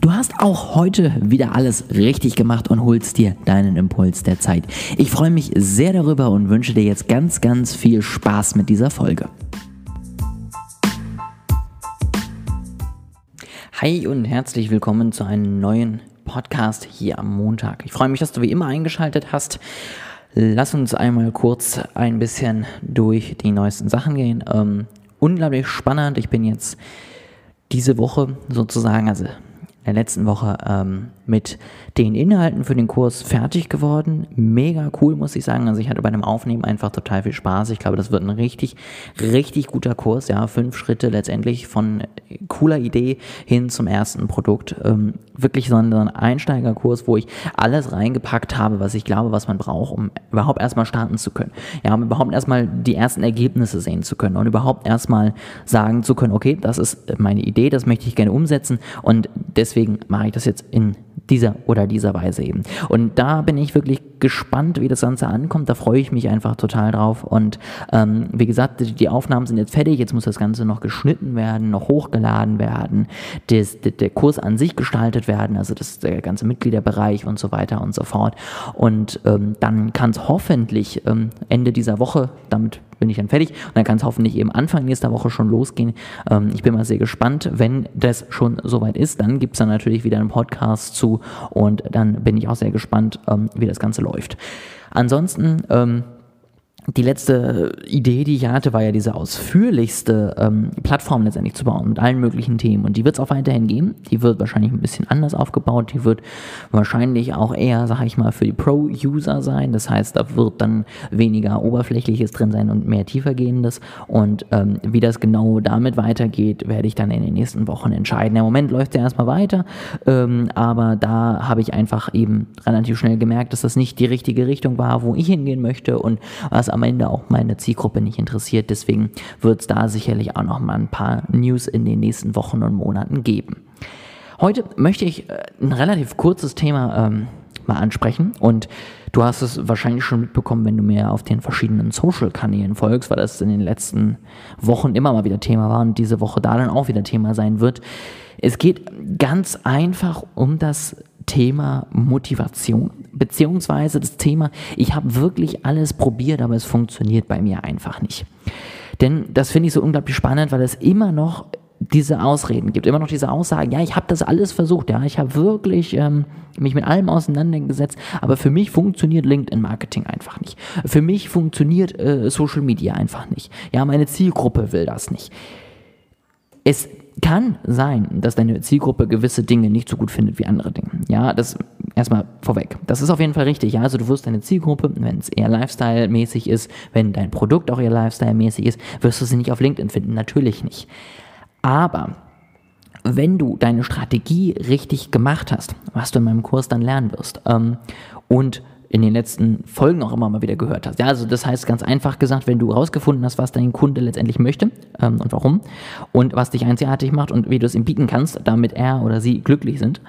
Du hast auch heute wieder alles richtig gemacht und holst dir deinen Impuls der Zeit. Ich freue mich sehr darüber und wünsche dir jetzt ganz, ganz viel Spaß mit dieser Folge. Hi und herzlich willkommen zu einem neuen Podcast hier am Montag. Ich freue mich, dass du wie immer eingeschaltet hast. Lass uns einmal kurz ein bisschen durch die neuesten Sachen gehen. Ähm, unglaublich spannend. Ich bin jetzt diese Woche sozusagen, also der letzten Woche ähm, mit den Inhalten für den Kurs fertig geworden. Mega cool, muss ich sagen. Also ich hatte bei dem Aufnehmen einfach total viel Spaß. Ich glaube, das wird ein richtig, richtig guter Kurs. Ja, fünf Schritte letztendlich von cooler Idee hin zum ersten Produkt. Ähm, wirklich so ein, Einsteigerkurs, wo ich alles reingepackt habe, was ich glaube, was man braucht, um überhaupt erstmal starten zu können. Ja, um überhaupt erstmal die ersten Ergebnisse sehen zu können und überhaupt erstmal sagen zu können, okay, das ist meine Idee, das möchte ich gerne umsetzen und deswegen mache ich das jetzt in dieser oder dieser Weise eben. Und da bin ich wirklich gespannt, wie das Ganze ankommt. Da freue ich mich einfach total drauf. Und ähm, wie gesagt, die, die, Aufnahmen sind jetzt fertig. Jetzt muss das Ganze noch geschnitten werden, noch hochgeladen werden, des, der, der Kurs an sich gestaltet werden, also das, der ganze Mitgliederbereich und so weiter und so fort. Und ähm, dann kann es hoffentlich ähm, Ende dieser Woche, damit bin ich dann fertig und dann kann es hoffentlich eben Anfang nächster Woche schon losgehen. Ähm, ich bin mal sehr gespannt. Wenn das schon soweit ist, dann gibt es dann natürlich wieder einen Podcast zu und dann bin ich auch sehr gespannt, ähm, wie das Ganze läuft. Ansonsten ähm, die letzte Idee, die ich hatte, war ja diese ausführlichste ähm, Plattform letztendlich zu bauen mit allen möglichen Themen. Und die wird es auch weiterhin geben. Die wird wahrscheinlich ein bisschen anders aufgebaut. Die wird wahrscheinlich auch eher, sag ich mal, für die Pro-User sein. Das heißt, da wird dann weniger Oberflächliches drin sein und mehr tiefergehendes. Und ähm, wie das genau damit weitergeht, werde ich dann in den nächsten Wochen entscheiden. Im Moment läuft er erstmal weiter, ähm, aber da habe ich einfach eben relativ schnell gemerkt, dass das nicht die richtige Richtung war, wo ich hingehen möchte und was am Ende auch meine Zielgruppe nicht interessiert. Deswegen wird es da sicherlich auch noch mal ein paar News in den nächsten Wochen und Monaten geben. Heute möchte ich äh, ein relativ kurzes Thema ähm, mal ansprechen und du hast es wahrscheinlich schon mitbekommen, wenn du mir auf den verschiedenen Social-Kanälen folgst, weil das in den letzten Wochen immer mal wieder Thema war und diese Woche da dann auch wieder Thema sein wird. Es geht ganz einfach um das Thema Motivation, beziehungsweise das Thema, ich habe wirklich alles probiert, aber es funktioniert bei mir einfach nicht. Denn das finde ich so unglaublich spannend, weil es immer noch diese Ausreden gibt, immer noch diese Aussagen, ja, ich habe das alles versucht, ja, ich habe wirklich ähm, mich mit allem auseinandergesetzt, aber für mich funktioniert LinkedIn-Marketing einfach nicht. Für mich funktioniert äh, Social Media einfach nicht. Ja, meine Zielgruppe will das nicht. Es kann sein, dass deine Zielgruppe gewisse Dinge nicht so gut findet wie andere Dinge. Ja, das erstmal vorweg. Das ist auf jeden Fall richtig. Ja, also du wirst deine Zielgruppe, wenn es eher Lifestyle-mäßig ist, wenn dein Produkt auch eher Lifestyle-mäßig ist, wirst du sie nicht auf LinkedIn finden. Natürlich nicht. Aber wenn du deine Strategie richtig gemacht hast, was du in meinem Kurs dann lernen wirst, ähm, und in den letzten Folgen auch immer mal wieder gehört hast. Ja, also das heißt ganz einfach gesagt, wenn du herausgefunden hast, was dein Kunde letztendlich möchte ähm, und warum und was dich einzigartig macht und wie du es ihm bieten kannst, damit er oder sie glücklich sind.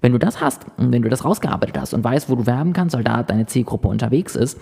Wenn du das hast und wenn du das rausgearbeitet hast und weißt, wo du werben kannst, weil da deine Zielgruppe unterwegs ist,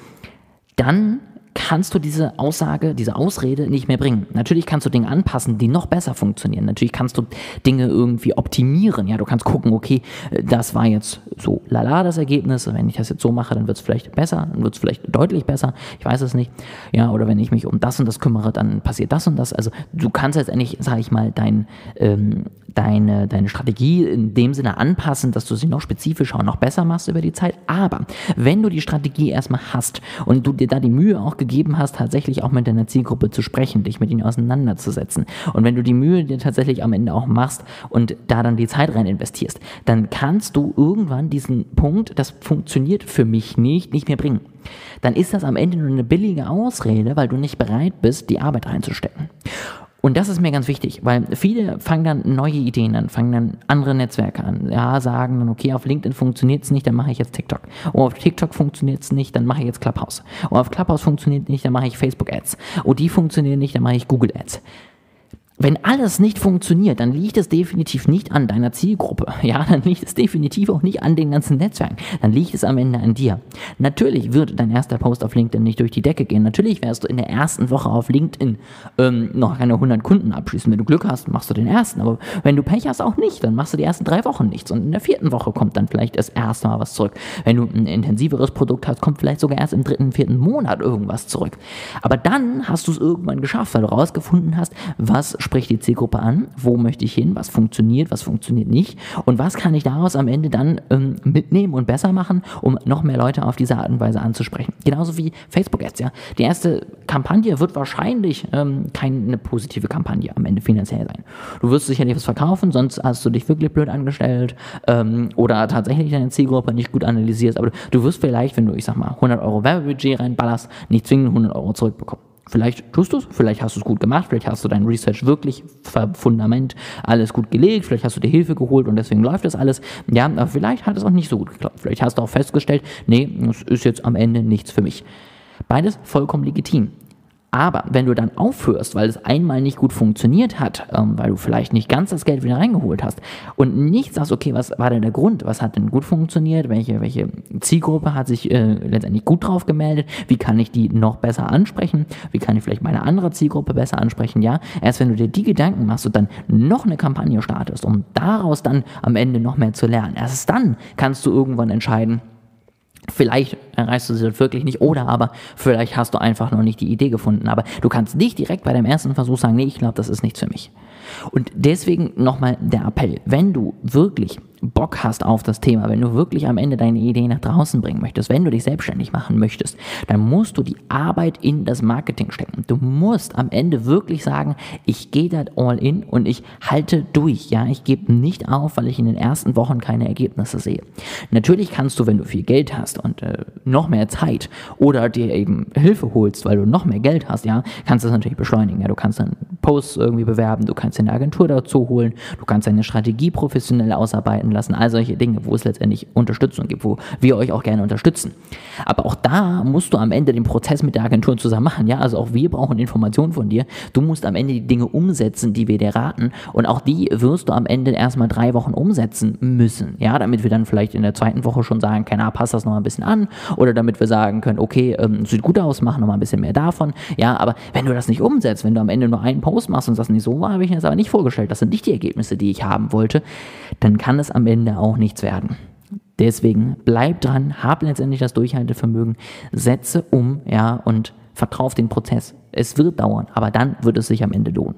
dann kannst du diese Aussage, diese Ausrede nicht mehr bringen. Natürlich kannst du Dinge anpassen, die noch besser funktionieren. Natürlich kannst du Dinge irgendwie optimieren. Ja, du kannst gucken, okay, das war jetzt so lala das Ergebnis. Wenn ich das jetzt so mache, dann wird es vielleicht besser, dann wird es vielleicht deutlich besser. Ich weiß es nicht. Ja, oder wenn ich mich um das und das kümmere, dann passiert das und das. Also du kannst letztendlich, sage ich mal, dein, ähm, deine, deine Strategie in dem Sinne anpassen, dass du sie noch spezifischer und noch besser machst über die Zeit. Aber wenn du die Strategie erstmal hast und du dir da die Mühe auch gegeben hast, tatsächlich auch mit deiner Zielgruppe zu sprechen, dich mit ihnen auseinanderzusetzen. Und wenn du die Mühe dir tatsächlich am Ende auch machst und da dann die Zeit rein investierst, dann kannst du irgendwann diesen Punkt, das funktioniert für mich nicht, nicht mehr bringen. Dann ist das am Ende nur eine billige Ausrede, weil du nicht bereit bist, die Arbeit reinzustecken. Und das ist mir ganz wichtig, weil viele fangen dann neue Ideen an, fangen dann andere Netzwerke an. Ja, sagen dann, okay, auf LinkedIn funktioniert es nicht, dann mache ich jetzt TikTok. Und auf TikTok funktioniert es nicht, dann mache ich jetzt Clubhouse. Und auf Clubhouse funktioniert nicht, dann mache ich Facebook Ads. Und die funktionieren nicht, dann mache ich Google Ads. Wenn alles nicht funktioniert, dann liegt es definitiv nicht an deiner Zielgruppe. Ja, dann liegt es definitiv auch nicht an den ganzen Netzwerken. Dann liegt es am Ende an dir. Natürlich wird dein erster Post auf LinkedIn nicht durch die Decke gehen. Natürlich wirst du in der ersten Woche auf LinkedIn ähm, noch keine 100 Kunden abschließen. Wenn du Glück hast, machst du den ersten. Aber wenn du Pech hast, auch nicht. Dann machst du die ersten drei Wochen nichts. Und in der vierten Woche kommt dann vielleicht das erste Mal was zurück. Wenn du ein intensiveres Produkt hast, kommt vielleicht sogar erst im dritten, vierten Monat irgendwas zurück. Aber dann hast du es irgendwann geschafft, weil du rausgefunden hast, was spricht die Zielgruppe an, wo möchte ich hin, was funktioniert, was funktioniert nicht und was kann ich daraus am Ende dann ähm, mitnehmen und besser machen, um noch mehr Leute auf diese Art und Weise anzusprechen. Genauso wie Facebook-Ads, ja. Die erste Kampagne wird wahrscheinlich ähm, keine positive Kampagne am Ende finanziell sein. Du wirst sicherlich was verkaufen, sonst hast du dich wirklich blöd angestellt ähm, oder tatsächlich deine Zielgruppe nicht gut analysiert, aber du wirst vielleicht, wenn du, ich sag mal, 100 Euro Werbebudget reinballerst, nicht zwingend 100 Euro zurückbekommen. Vielleicht tust du es, vielleicht hast du es gut gemacht, vielleicht hast du dein Research wirklich Fundament alles gut gelegt, vielleicht hast du dir Hilfe geholt und deswegen läuft das alles. Ja, aber vielleicht hat es auch nicht so gut geklappt. Vielleicht hast du auch festgestellt, nee, das ist jetzt am Ende nichts für mich. Beides vollkommen legitim. Aber wenn du dann aufhörst, weil es einmal nicht gut funktioniert hat, ähm, weil du vielleicht nicht ganz das Geld wieder reingeholt hast und nicht sagst, okay, was war denn der Grund? Was hat denn gut funktioniert? Welche, welche Zielgruppe hat sich äh, letztendlich gut drauf gemeldet? Wie kann ich die noch besser ansprechen? Wie kann ich vielleicht meine andere Zielgruppe besser ansprechen? Ja, erst wenn du dir die Gedanken machst und dann noch eine Kampagne startest, um daraus dann am Ende noch mehr zu lernen, erst dann kannst du irgendwann entscheiden, Vielleicht erreichst du sie dort wirklich nicht oder aber vielleicht hast du einfach noch nicht die Idee gefunden. Aber du kannst nicht direkt bei deinem ersten Versuch sagen, nee, ich glaube, das ist nichts für mich. Und deswegen nochmal der Appell, wenn du wirklich Bock hast auf das Thema, wenn du wirklich am Ende deine Idee nach draußen bringen möchtest, wenn du dich selbstständig machen möchtest, dann musst du die Arbeit in das Marketing stecken. Du musst am Ende wirklich sagen, ich gehe da all in und ich halte durch. Ja, ich gebe nicht auf, weil ich in den ersten Wochen keine Ergebnisse sehe. Natürlich kannst du, wenn du viel Geld hast und äh, noch mehr Zeit oder dir eben Hilfe holst, weil du noch mehr Geld hast, ja, kannst du das natürlich beschleunigen. Ja, du kannst dann Posts irgendwie bewerben, du kannst eine Agentur dazu holen, du kannst deine Strategie professionell ausarbeiten lassen, all solche Dinge, wo es letztendlich Unterstützung gibt, wo wir euch auch gerne unterstützen. Aber auch da musst du am Ende den Prozess mit der Agentur zusammen machen. Ja, also auch wir brauchen Informationen von dir. Du musst am Ende die Dinge umsetzen, die wir dir raten. Und auch die wirst du am Ende erstmal drei Wochen umsetzen müssen. Ja, damit wir dann vielleicht in der zweiten Woche schon sagen können, ah, passt das noch ein bisschen an. Oder damit wir sagen können, okay, ähm, sieht gut aus, machen noch mal ein bisschen mehr davon. Ja, aber wenn du das nicht umsetzt, wenn du am Ende nur einen Post machst und sagst, nicht so habe ich mir das aber nicht vorgestellt, das sind nicht die Ergebnisse, die ich haben wollte, dann kann es am Ende auch nichts werden. Deswegen bleib dran, hab letztendlich das Durchhaltevermögen, setze um, ja, und vertraue auf den Prozess. Es wird dauern, aber dann wird es sich am Ende lohnen.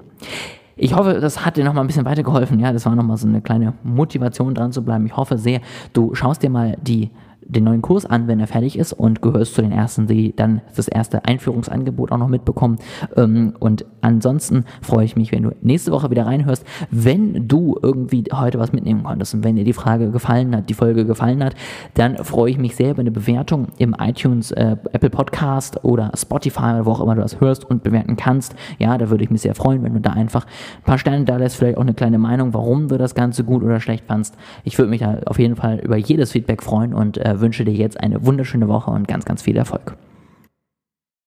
Ich hoffe, das hat dir nochmal ein bisschen weitergeholfen. Ja, das war nochmal so eine kleine Motivation dran zu bleiben. Ich hoffe sehr, du schaust dir mal die den neuen Kurs an, wenn er fertig ist und gehörst zu den ersten, die dann das erste Einführungsangebot auch noch mitbekommen. Ähm, und ansonsten freue ich mich, wenn du nächste Woche wieder reinhörst. Wenn du irgendwie heute was mitnehmen konntest und wenn dir die Frage gefallen hat, die Folge gefallen hat, dann freue ich mich sehr über eine Bewertung im iTunes, äh, Apple Podcast oder Spotify, wo auch immer du das hörst und bewerten kannst. Ja, da würde ich mich sehr freuen, wenn du da einfach ein paar Sterne da lässt, vielleicht auch eine kleine Meinung, warum du das Ganze gut oder schlecht fandst. Ich würde mich da auf jeden Fall über jedes Feedback freuen und äh, wünsche dir jetzt eine wunderschöne Woche und ganz, ganz viel Erfolg.